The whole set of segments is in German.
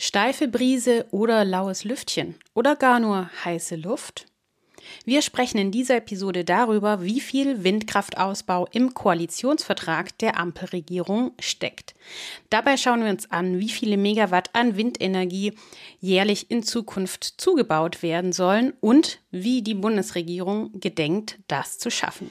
Steife Brise oder laues Lüftchen oder gar nur heiße Luft? Wir sprechen in dieser Episode darüber, wie viel Windkraftausbau im Koalitionsvertrag der Ampelregierung steckt. Dabei schauen wir uns an, wie viele Megawatt an Windenergie jährlich in Zukunft zugebaut werden sollen und wie die Bundesregierung gedenkt, das zu schaffen.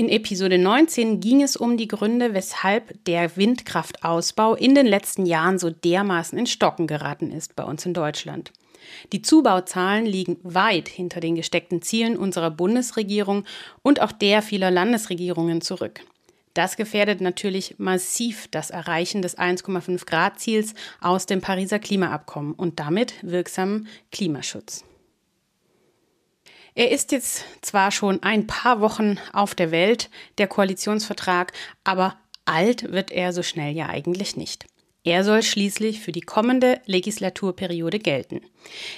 In Episode 19 ging es um die Gründe, weshalb der Windkraftausbau in den letzten Jahren so dermaßen in Stocken geraten ist bei uns in Deutschland. Die Zubauzahlen liegen weit hinter den gesteckten Zielen unserer Bundesregierung und auch der vieler Landesregierungen zurück. Das gefährdet natürlich massiv das Erreichen des 1,5 Grad Ziels aus dem Pariser Klimaabkommen und damit wirksamen Klimaschutz. Er ist jetzt zwar schon ein paar Wochen auf der Welt, der Koalitionsvertrag, aber alt wird er so schnell ja eigentlich nicht. Er soll schließlich für die kommende Legislaturperiode gelten.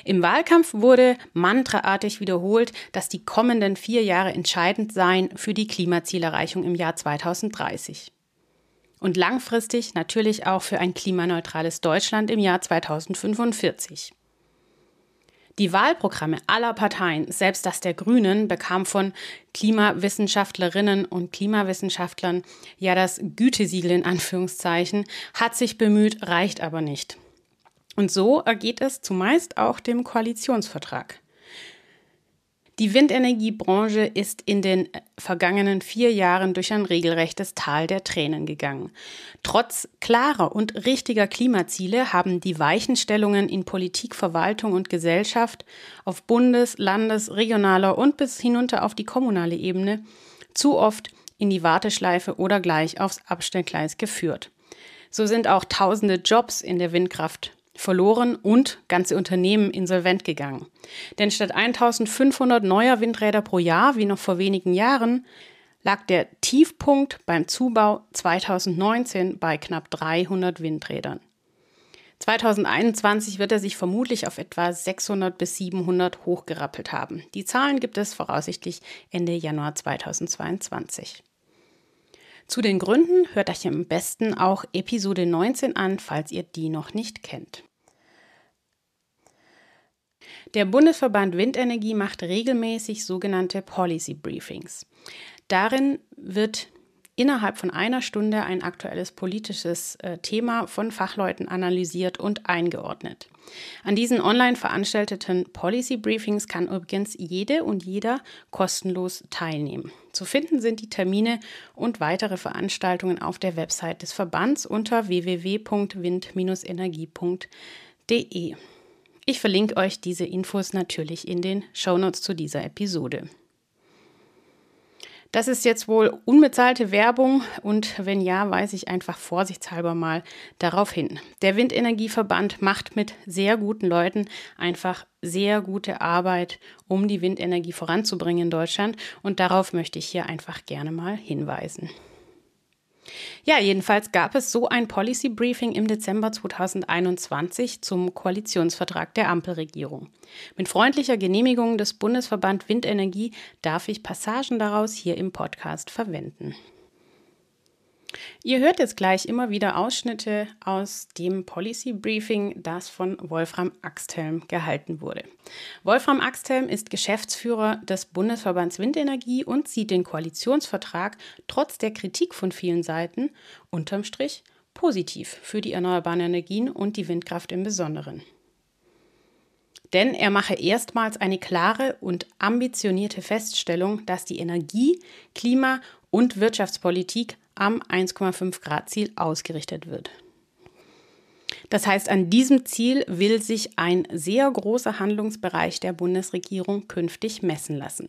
Im Wahlkampf wurde mantraartig wiederholt, dass die kommenden vier Jahre entscheidend seien für die Klimazielerreichung im Jahr 2030. Und langfristig natürlich auch für ein klimaneutrales Deutschland im Jahr 2045. Die Wahlprogramme aller Parteien, selbst das der Grünen, bekam von Klimawissenschaftlerinnen und Klimawissenschaftlern ja das Gütesiegel in Anführungszeichen, hat sich bemüht, reicht aber nicht. Und so ergeht es zumeist auch dem Koalitionsvertrag. Die Windenergiebranche ist in den vergangenen vier Jahren durch ein regelrechtes Tal der Tränen gegangen. Trotz klarer und richtiger Klimaziele haben die Weichenstellungen in Politik, Verwaltung und Gesellschaft auf Bundes-, Landes-, regionaler und bis hinunter auf die kommunale Ebene zu oft in die Warteschleife oder gleich aufs Abstellgleis geführt. So sind auch tausende Jobs in der Windkraft verloren und ganze Unternehmen insolvent gegangen. Denn statt 1500 neuer Windräder pro Jahr, wie noch vor wenigen Jahren, lag der Tiefpunkt beim Zubau 2019 bei knapp 300 Windrädern. 2021 wird er sich vermutlich auf etwa 600 bis 700 hochgerappelt haben. Die Zahlen gibt es voraussichtlich Ende Januar 2022. Zu den Gründen hört euch am besten auch Episode 19 an, falls ihr die noch nicht kennt. Der Bundesverband Windenergie macht regelmäßig sogenannte Policy Briefings. Darin wird innerhalb von einer Stunde ein aktuelles politisches äh, Thema von Fachleuten analysiert und eingeordnet. An diesen online veranstalteten Policy Briefings kann übrigens jede und jeder kostenlos teilnehmen. Zu finden sind die Termine und weitere Veranstaltungen auf der Website des Verbands unter www.wind-energie.de. Ich verlinke euch diese Infos natürlich in den Shownotes zu dieser Episode. Das ist jetzt wohl unbezahlte Werbung und wenn ja, weise ich einfach vorsichtshalber mal darauf hin. Der Windenergieverband macht mit sehr guten Leuten einfach sehr gute Arbeit, um die Windenergie voranzubringen in Deutschland und darauf möchte ich hier einfach gerne mal hinweisen. Ja, jedenfalls gab es so ein Policy Briefing im Dezember 2021 zum Koalitionsvertrag der Ampelregierung. Mit freundlicher Genehmigung des Bundesverband Windenergie darf ich Passagen daraus hier im Podcast verwenden. Ihr hört jetzt gleich immer wieder Ausschnitte aus dem Policy Briefing, das von Wolfram Axthelm gehalten wurde. Wolfram Axthelm ist Geschäftsführer des Bundesverbands Windenergie und sieht den Koalitionsvertrag trotz der Kritik von vielen Seiten unterm Strich positiv für die erneuerbaren Energien und die Windkraft im Besonderen. Denn er mache erstmals eine klare und ambitionierte Feststellung, dass die Energie-, Klima- und Wirtschaftspolitik am 1,5 Grad Ziel ausgerichtet wird. Das heißt, an diesem Ziel will sich ein sehr großer Handlungsbereich der Bundesregierung künftig messen lassen.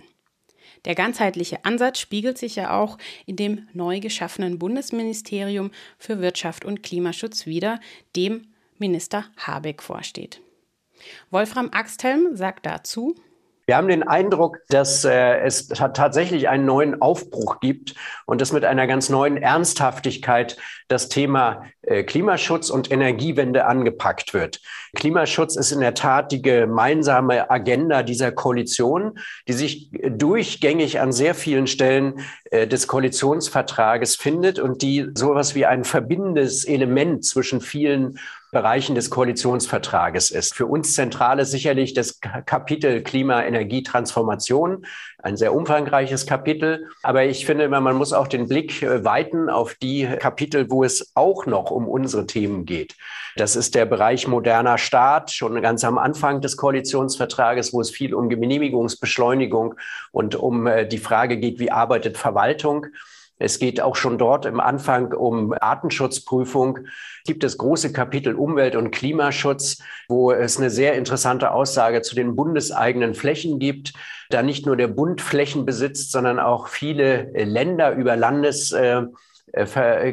Der ganzheitliche Ansatz spiegelt sich ja auch in dem neu geschaffenen Bundesministerium für Wirtschaft und Klimaschutz wider, dem Minister Habeck vorsteht. Wolfram Axthelm sagt dazu, wir haben den Eindruck, dass äh, es tatsächlich einen neuen Aufbruch gibt und dass mit einer ganz neuen Ernsthaftigkeit das Thema äh, Klimaschutz und Energiewende angepackt wird. Klimaschutz ist in der Tat die gemeinsame Agenda dieser Koalition, die sich durchgängig an sehr vielen Stellen äh, des Koalitionsvertrages findet und die sowas wie ein verbindendes Element zwischen vielen Bereichen des Koalitionsvertrages ist. Für uns zentral ist sicherlich das Kapitel Klima, Energie, Transformation, ein sehr umfangreiches Kapitel. Aber ich finde, man muss auch den Blick äh, weiten auf die Kapitel, wo es auch noch um unsere Themen geht. Das ist der Bereich moderner Staat, schon ganz am Anfang des Koalitionsvertrages, wo es viel um Genehmigungsbeschleunigung und um äh, die Frage geht, wie arbeitet Verwaltung. Es geht auch schon dort im Anfang um Artenschutzprüfung. Gibt es große Kapitel Umwelt- und Klimaschutz, wo es eine sehr interessante Aussage zu den bundeseigenen Flächen gibt. Da nicht nur der Bund Flächen besitzt, sondern auch viele Länder über Landes äh,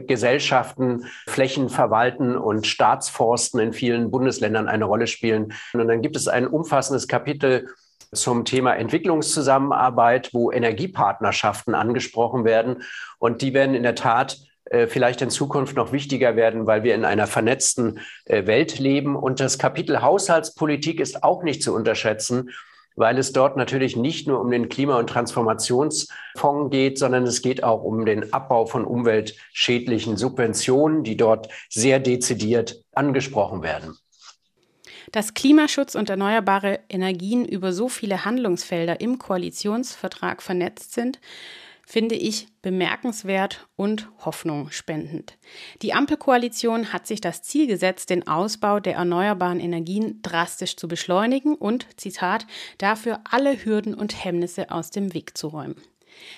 Gesellschaften Flächen verwalten und Staatsforsten in vielen Bundesländern eine Rolle spielen. Und dann gibt es ein umfassendes Kapitel zum Thema Entwicklungszusammenarbeit, wo Energiepartnerschaften angesprochen werden. Und die werden in der Tat äh, vielleicht in Zukunft noch wichtiger werden, weil wir in einer vernetzten äh, Welt leben. Und das Kapitel Haushaltspolitik ist auch nicht zu unterschätzen, weil es dort natürlich nicht nur um den Klima- und Transformationsfonds geht, sondern es geht auch um den Abbau von umweltschädlichen Subventionen, die dort sehr dezidiert angesprochen werden. Dass Klimaschutz und erneuerbare Energien über so viele Handlungsfelder im Koalitionsvertrag vernetzt sind, finde ich bemerkenswert und Hoffnung spendend. Die Ampelkoalition hat sich das Ziel gesetzt, den Ausbau der erneuerbaren Energien drastisch zu beschleunigen und, Zitat, dafür alle Hürden und Hemmnisse aus dem Weg zu räumen.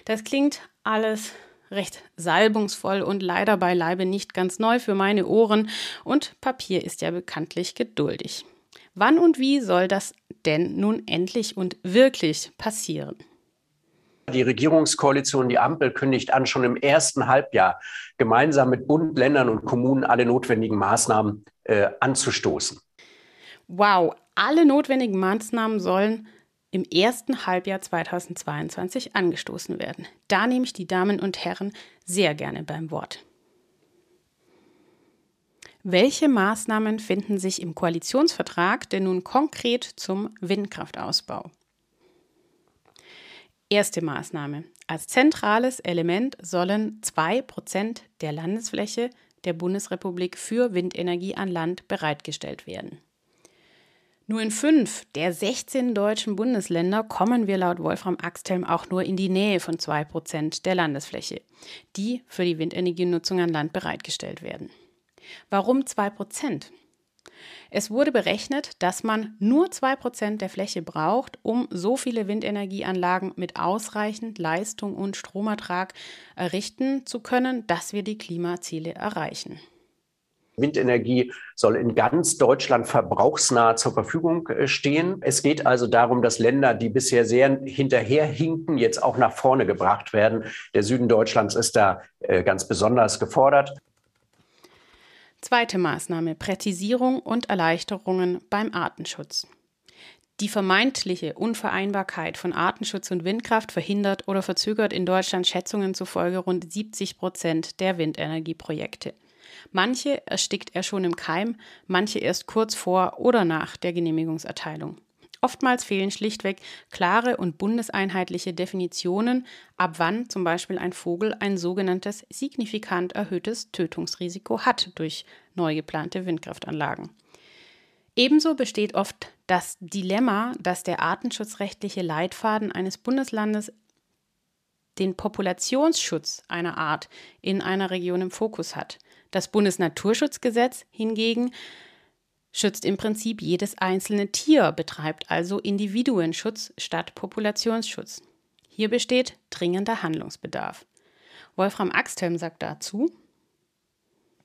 Das klingt alles recht salbungsvoll und leider beileibe nicht ganz neu für meine Ohren und Papier ist ja bekanntlich geduldig. Wann und wie soll das denn nun endlich und wirklich passieren? Die Regierungskoalition, die Ampel kündigt an, schon im ersten Halbjahr gemeinsam mit Bund, Ländern und Kommunen alle notwendigen Maßnahmen äh, anzustoßen. Wow, alle notwendigen Maßnahmen sollen im ersten Halbjahr 2022 angestoßen werden. Da nehme ich die Damen und Herren sehr gerne beim Wort. Welche Maßnahmen finden sich im Koalitionsvertrag denn nun konkret zum Windkraftausbau? Erste Maßnahme. Als zentrales Element sollen 2% der Landesfläche der Bundesrepublik für Windenergie an Land bereitgestellt werden. Nur in fünf der 16 deutschen Bundesländer kommen wir laut Wolfram Axthelm auch nur in die Nähe von 2% der Landesfläche, die für die Windenergienutzung an Land bereitgestellt werden. Warum 2%? Es wurde berechnet, dass man nur 2% der Fläche braucht, um so viele Windenergieanlagen mit ausreichend Leistung und Stromertrag errichten zu können, dass wir die Klimaziele erreichen. Windenergie soll in ganz Deutschland verbrauchsnah zur Verfügung äh, stehen. Es geht also darum, dass Länder, die bisher sehr hinterherhinken, jetzt auch nach vorne gebracht werden. Der Süden Deutschlands ist da äh, ganz besonders gefordert. Zweite Maßnahme Präzisierung und Erleichterungen beim Artenschutz. Die vermeintliche Unvereinbarkeit von Artenschutz und Windkraft verhindert oder verzögert in Deutschland Schätzungen zufolge rund 70 Prozent der Windenergieprojekte. Manche erstickt er schon im Keim, manche erst kurz vor oder nach der Genehmigungserteilung. Oftmals fehlen schlichtweg klare und bundeseinheitliche Definitionen, ab wann zum Beispiel ein Vogel ein sogenanntes signifikant erhöhtes Tötungsrisiko hat durch neu geplante Windkraftanlagen. Ebenso besteht oft das Dilemma, dass der artenschutzrechtliche Leitfaden eines Bundeslandes den Populationsschutz einer Art in einer Region im Fokus hat. Das Bundesnaturschutzgesetz hingegen schützt im Prinzip jedes einzelne Tier, betreibt also Individuenschutz statt Populationsschutz. Hier besteht dringender Handlungsbedarf. Wolfram Axthelm sagt dazu,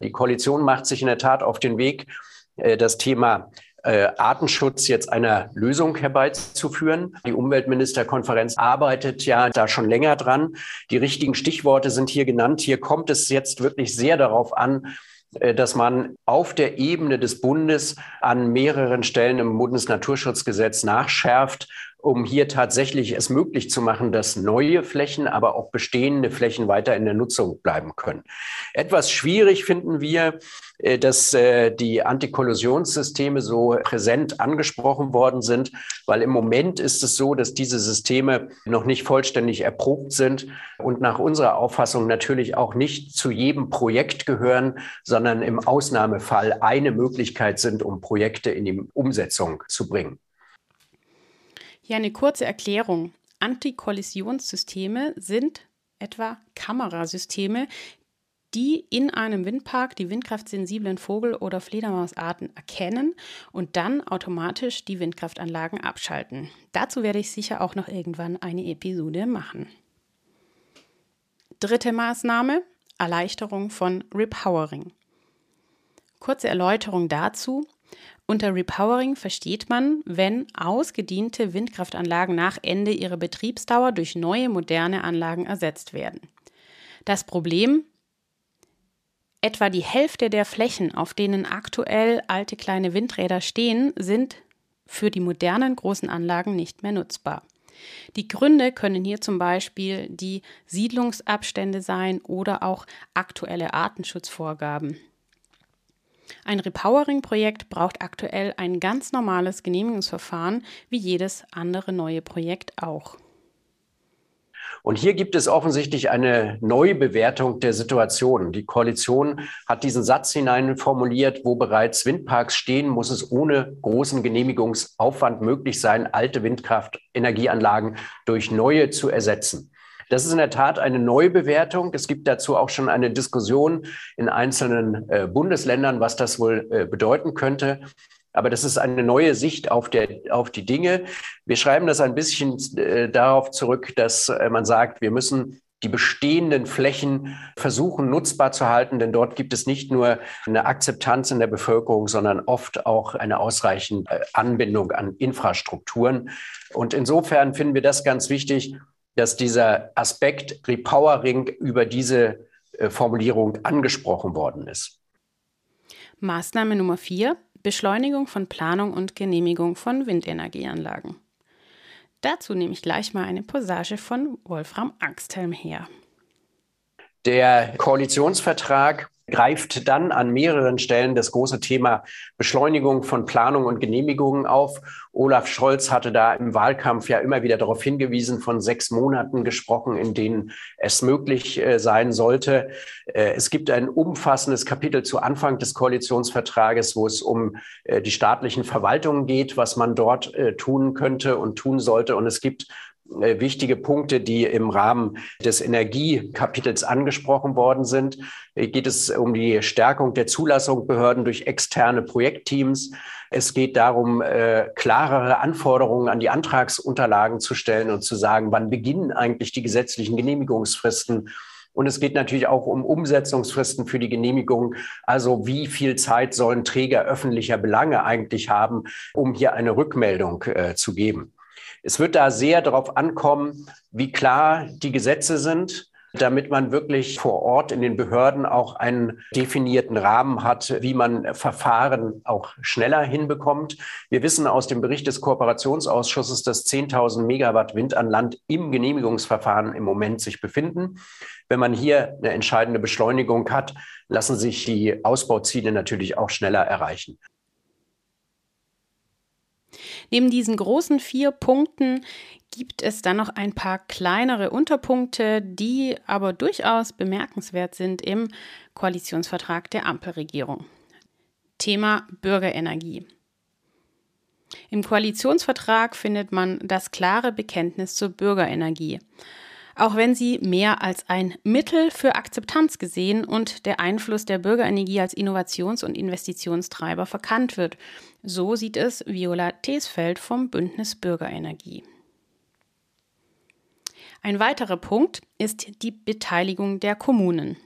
die Koalition macht sich in der Tat auf den Weg, äh, das Thema äh, Artenschutz jetzt einer Lösung herbeizuführen. Die Umweltministerkonferenz arbeitet ja da schon länger dran. Die richtigen Stichworte sind hier genannt. Hier kommt es jetzt wirklich sehr darauf an, dass man auf der Ebene des Bundes an mehreren Stellen im Bundesnaturschutzgesetz nachschärft um hier tatsächlich es möglich zu machen, dass neue Flächen, aber auch bestehende Flächen weiter in der Nutzung bleiben können. Etwas schwierig finden wir, äh, dass äh, die Antikollisionssysteme so präsent angesprochen worden sind, weil im Moment ist es so, dass diese Systeme noch nicht vollständig erprobt sind und nach unserer Auffassung natürlich auch nicht zu jedem Projekt gehören, sondern im Ausnahmefall eine Möglichkeit sind, um Projekte in die Umsetzung zu bringen. Hier eine kurze Erklärung. Antikollisionssysteme sind etwa Kamerasysteme, die in einem Windpark die windkraftsensiblen Vogel- oder Fledermausarten erkennen und dann automatisch die Windkraftanlagen abschalten. Dazu werde ich sicher auch noch irgendwann eine Episode machen. Dritte Maßnahme, Erleichterung von Repowering. Kurze Erläuterung dazu. Unter Repowering versteht man, wenn ausgediente Windkraftanlagen nach Ende ihrer Betriebsdauer durch neue moderne Anlagen ersetzt werden. Das Problem, etwa die Hälfte der Flächen, auf denen aktuell alte kleine Windräder stehen, sind für die modernen großen Anlagen nicht mehr nutzbar. Die Gründe können hier zum Beispiel die Siedlungsabstände sein oder auch aktuelle Artenschutzvorgaben. Ein Repowering-Projekt braucht aktuell ein ganz normales Genehmigungsverfahren, wie jedes andere neue Projekt auch. Und hier gibt es offensichtlich eine Neubewertung der Situation. Die Koalition hat diesen Satz hinein formuliert, wo bereits Windparks stehen, muss es ohne großen Genehmigungsaufwand möglich sein, alte Windkraftenergieanlagen durch neue zu ersetzen. Das ist in der Tat eine Neubewertung. Es gibt dazu auch schon eine Diskussion in einzelnen äh, Bundesländern, was das wohl äh, bedeuten könnte. Aber das ist eine neue Sicht auf, der, auf die Dinge. Wir schreiben das ein bisschen äh, darauf zurück, dass äh, man sagt, wir müssen die bestehenden Flächen versuchen nutzbar zu halten, denn dort gibt es nicht nur eine Akzeptanz in der Bevölkerung, sondern oft auch eine ausreichende Anbindung an Infrastrukturen. Und insofern finden wir das ganz wichtig, dass dieser Aspekt Repowering über diese äh, Formulierung angesprochen worden ist. Maßnahme Nummer vier: Beschleunigung von Planung und Genehmigung von Windenergieanlagen. Dazu nehme ich gleich mal eine Passage von Wolfram Angsthelm her. Der Koalitionsvertrag greift dann an mehreren Stellen das große Thema Beschleunigung von Planung und Genehmigungen auf. Olaf Scholz hatte da im Wahlkampf ja immer wieder darauf hingewiesen, von sechs Monaten gesprochen, in denen es möglich äh, sein sollte. Äh, es gibt ein umfassendes Kapitel zu Anfang des Koalitionsvertrages, wo es um äh, die staatlichen Verwaltungen geht, was man dort tun könnte und tun sollte. Und es gibt wichtige Punkte, die im Rahmen des Energiekapitels angesprochen worden sind. Hier geht es um die Stärkung der Zulassung Behörden durch externe Projektteams. Es geht darum, äh, klarere Anforderungen an die Antragsunterlagen zu stellen und zu sagen, wann beginnen eigentlich die gesetzlichen Genehmigungsfristen. Und es geht natürlich auch um Umsetzungsfristen für die Genehmigung. Also wie viel Zeit sollen Träger öffentlicher Belange eigentlich haben, um hier eine Rückmeldung äh, zu geben? Es wird da sehr darauf ankommen, wie klar die Gesetze sind, damit man wirklich vor Ort in den Behörden auch einen definierten Rahmen hat, wie man Verfahren auch schneller hinbekommt. Wir wissen aus dem Bericht des Kooperationsausschusses, dass 10.000 Megawatt Wind an Land im Genehmigungsverfahren im Moment sich befinden. Wenn man hier eine entscheidende Beschleunigung hat, lassen sich die Ausbauziele natürlich auch schneller erreichen. Neben diesen großen vier Punkten gibt es dann noch ein paar kleinere Unterpunkte, die aber durchaus bemerkenswert sind im Koalitionsvertrag der Ampelregierung. Thema Bürgerenergie. Im Koalitionsvertrag findet man das klare Bekenntnis zur Bürgerenergie auch wenn sie mehr als ein Mittel für Akzeptanz gesehen und der Einfluss der Bürgerenergie als Innovations- und Investitionstreiber verkannt wird. So sieht es Viola Thesfeld vom Bündnis Bürgerenergie. Ein weiterer Punkt ist die Beteiligung der Kommunen.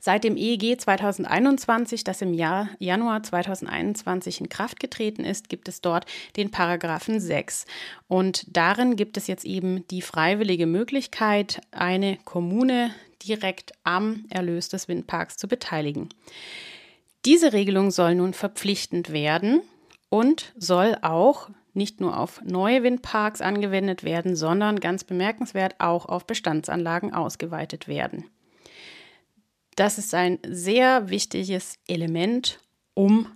Seit dem EEG 2021, das im Jahr Januar 2021 in Kraft getreten ist, gibt es dort den Paragraphen 6. Und darin gibt es jetzt eben die freiwillige Möglichkeit, eine Kommune direkt am Erlös des Windparks zu beteiligen. Diese Regelung soll nun verpflichtend werden und soll auch nicht nur auf neue Windparks angewendet werden, sondern ganz bemerkenswert auch auf Bestandsanlagen ausgeweitet werden. Das ist ein sehr wichtiges Element, um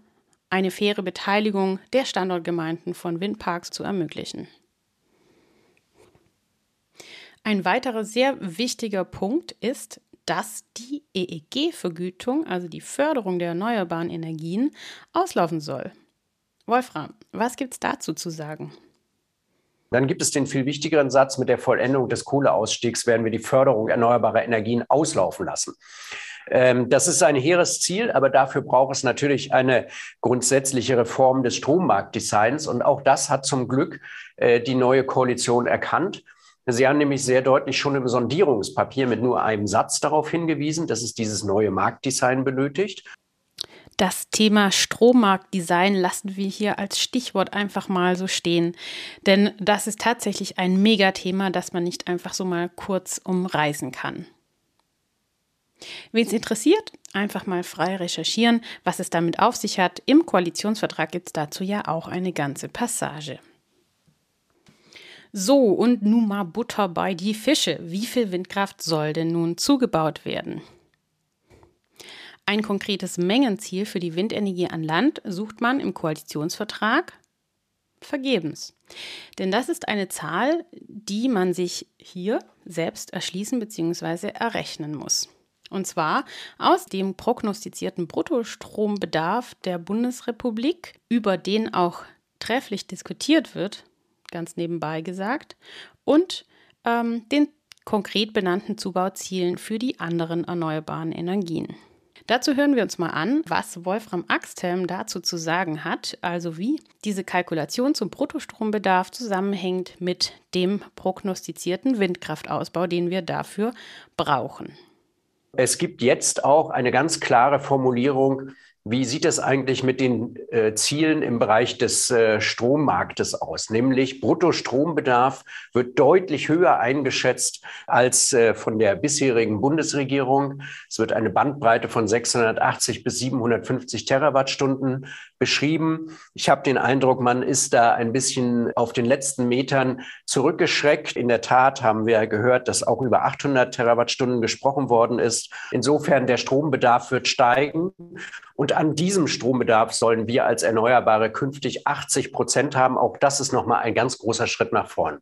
eine faire Beteiligung der Standortgemeinden von Windparks zu ermöglichen. Ein weiterer sehr wichtiger Punkt ist, dass die EEG-Vergütung, also die Förderung der erneuerbaren Energien, auslaufen soll. Wolfram, was gibt es dazu zu sagen? Dann gibt es den viel wichtigeren Satz, mit der Vollendung des Kohleausstiegs werden wir die Förderung erneuerbarer Energien auslaufen lassen. Ähm, das ist ein hehres Ziel, aber dafür braucht es natürlich eine grundsätzliche Reform des Strommarktdesigns. Und auch das hat zum Glück äh, die neue Koalition erkannt. Sie haben nämlich sehr deutlich schon im Sondierungspapier mit nur einem Satz darauf hingewiesen, dass es dieses neue Marktdesign benötigt. Das Thema Strommarktdesign lassen wir hier als Stichwort einfach mal so stehen. Denn das ist tatsächlich ein Megathema, das man nicht einfach so mal kurz umreißen kann. Wen es interessiert, einfach mal frei recherchieren, was es damit auf sich hat. Im Koalitionsvertrag gibt es dazu ja auch eine ganze Passage. So, und nun mal Butter bei die Fische. Wie viel Windkraft soll denn nun zugebaut werden? Ein konkretes Mengenziel für die Windenergie an Land sucht man im Koalitionsvertrag vergebens. Denn das ist eine Zahl, die man sich hier selbst erschließen bzw. errechnen muss. Und zwar aus dem prognostizierten Bruttostrombedarf der Bundesrepublik, über den auch trefflich diskutiert wird, ganz nebenbei gesagt, und ähm, den konkret benannten Zubauzielen für die anderen erneuerbaren Energien. Dazu hören wir uns mal an, was Wolfram Axthelm dazu zu sagen hat, also wie diese Kalkulation zum Bruttostrombedarf zusammenhängt mit dem prognostizierten Windkraftausbau, den wir dafür brauchen. Es gibt jetzt auch eine ganz klare Formulierung wie sieht es eigentlich mit den äh, Zielen im Bereich des äh, Strommarktes aus? Nämlich Bruttostrombedarf wird deutlich höher eingeschätzt als äh, von der bisherigen Bundesregierung. Es wird eine Bandbreite von 680 bis 750 Terawattstunden beschrieben. Ich habe den Eindruck, man ist da ein bisschen auf den letzten Metern zurückgeschreckt. In der Tat haben wir gehört, dass auch über 800 Terawattstunden gesprochen worden ist. Insofern der Strombedarf wird steigen und an diesem Strombedarf sollen wir als Erneuerbare künftig 80 Prozent haben. Auch das ist nochmal ein ganz großer Schritt nach vorn.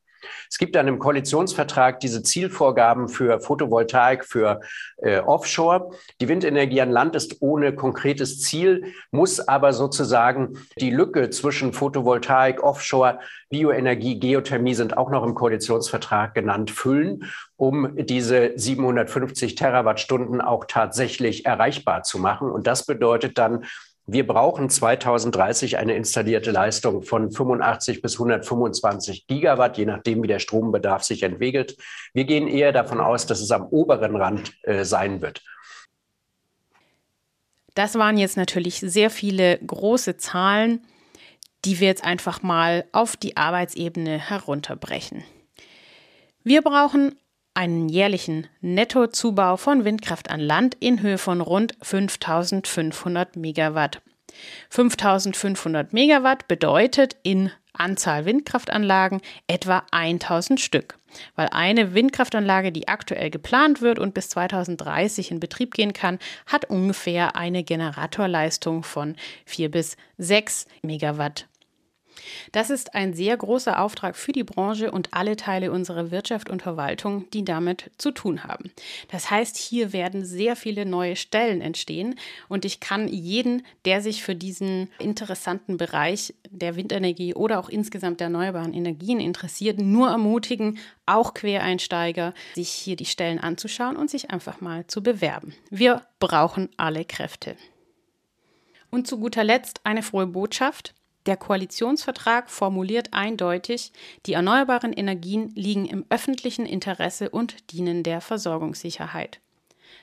Es gibt dann im Koalitionsvertrag diese Zielvorgaben für Photovoltaik, für äh, Offshore. Die Windenergie an Land ist ohne konkretes Ziel, muss aber sozusagen die Lücke zwischen Photovoltaik, Offshore, Bioenergie, Geothermie sind auch noch im Koalitionsvertrag genannt, füllen, um diese 750 Terawattstunden auch tatsächlich erreichbar zu machen. Und das bedeutet dann, wir brauchen 2030 eine installierte Leistung von 85 bis 125 Gigawatt, je nachdem, wie der Strombedarf sich entwickelt. Wir gehen eher davon aus, dass es am oberen Rand äh, sein wird. Das waren jetzt natürlich sehr viele große Zahlen, die wir jetzt einfach mal auf die Arbeitsebene herunterbrechen. Wir brauchen einen jährlichen Nettozubau von Windkraft an Land in Höhe von rund 5500 Megawatt. 5500 Megawatt bedeutet in Anzahl Windkraftanlagen etwa 1000 Stück, weil eine Windkraftanlage, die aktuell geplant wird und bis 2030 in Betrieb gehen kann, hat ungefähr eine Generatorleistung von 4 bis 6 Megawatt das ist ein sehr großer Auftrag für die Branche und alle Teile unserer Wirtschaft und Verwaltung, die damit zu tun haben. Das heißt, hier werden sehr viele neue Stellen entstehen und ich kann jeden, der sich für diesen interessanten Bereich der Windenergie oder auch insgesamt der erneuerbaren Energien interessiert, nur ermutigen, auch Quereinsteiger, sich hier die Stellen anzuschauen und sich einfach mal zu bewerben. Wir brauchen alle Kräfte. Und zu guter Letzt eine frohe Botschaft. Der Koalitionsvertrag formuliert eindeutig, die erneuerbaren Energien liegen im öffentlichen Interesse und dienen der Versorgungssicherheit.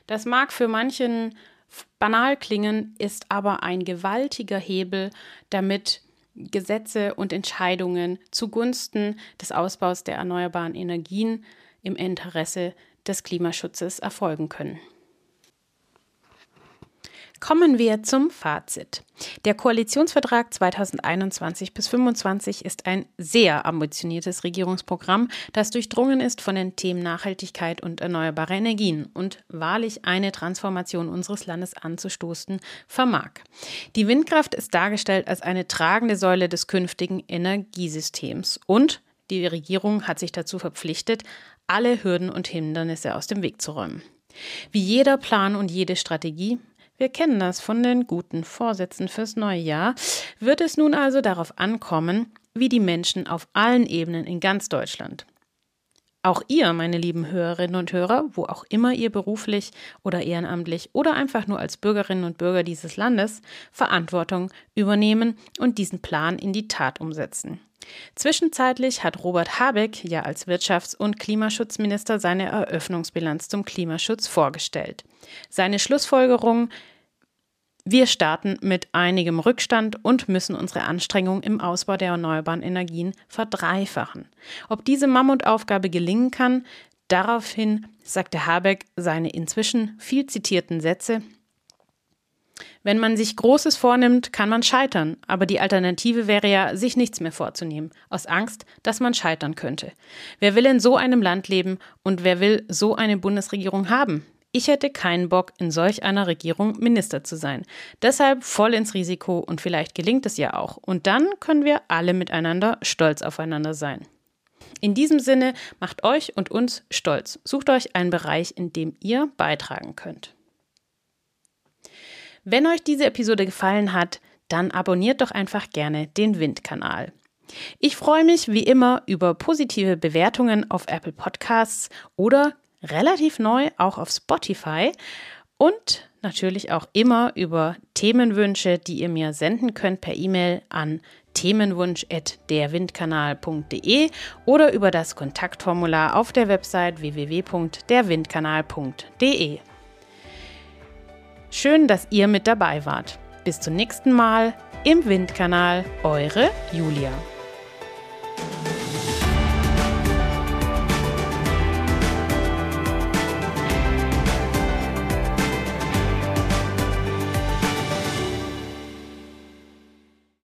Das mag für manchen banal klingen, ist aber ein gewaltiger Hebel, damit Gesetze und Entscheidungen zugunsten des Ausbaus der erneuerbaren Energien im Interesse des Klimaschutzes erfolgen können. Kommen wir zum Fazit. Der Koalitionsvertrag 2021 bis 2025 ist ein sehr ambitioniertes Regierungsprogramm, das durchdrungen ist von den Themen Nachhaltigkeit und erneuerbare Energien und wahrlich eine Transformation unseres Landes anzustoßen vermag. Die Windkraft ist dargestellt als eine tragende Säule des künftigen Energiesystems und die Regierung hat sich dazu verpflichtet, alle Hürden und Hindernisse aus dem Weg zu räumen. Wie jeder Plan und jede Strategie wir kennen das von den guten Vorsätzen fürs neue Jahr. Wird es nun also darauf ankommen, wie die Menschen auf allen Ebenen in ganz Deutschland, auch ihr, meine lieben Hörerinnen und Hörer, wo auch immer ihr beruflich oder ehrenamtlich oder einfach nur als Bürgerinnen und Bürger dieses Landes Verantwortung übernehmen und diesen Plan in die Tat umsetzen. Zwischenzeitlich hat Robert Habeck ja als Wirtschafts- und Klimaschutzminister seine Eröffnungsbilanz zum Klimaschutz vorgestellt. Seine Schlussfolgerung wir starten mit einigem Rückstand und müssen unsere Anstrengungen im Ausbau der erneuerbaren Energien verdreifachen. Ob diese Mammutaufgabe gelingen kann, daraufhin sagte Habeck seine inzwischen viel zitierten Sätze, wenn man sich Großes vornimmt, kann man scheitern, aber die Alternative wäre ja, sich nichts mehr vorzunehmen, aus Angst, dass man scheitern könnte. Wer will in so einem Land leben und wer will so eine Bundesregierung haben? Ich hätte keinen Bock, in solch einer Regierung Minister zu sein. Deshalb voll ins Risiko und vielleicht gelingt es ja auch. Und dann können wir alle miteinander stolz aufeinander sein. In diesem Sinne, macht euch und uns stolz. Sucht euch einen Bereich, in dem ihr beitragen könnt. Wenn euch diese Episode gefallen hat, dann abonniert doch einfach gerne den Windkanal. Ich freue mich wie immer über positive Bewertungen auf Apple Podcasts oder relativ neu auch auf Spotify und natürlich auch immer über Themenwünsche, die ihr mir senden könnt per E-Mail an themenwunsch@derwindkanal.de oder über das Kontaktformular auf der Website www.derwindkanal.de. Schön, dass ihr mit dabei wart. Bis zum nächsten Mal im Windkanal, eure Julia.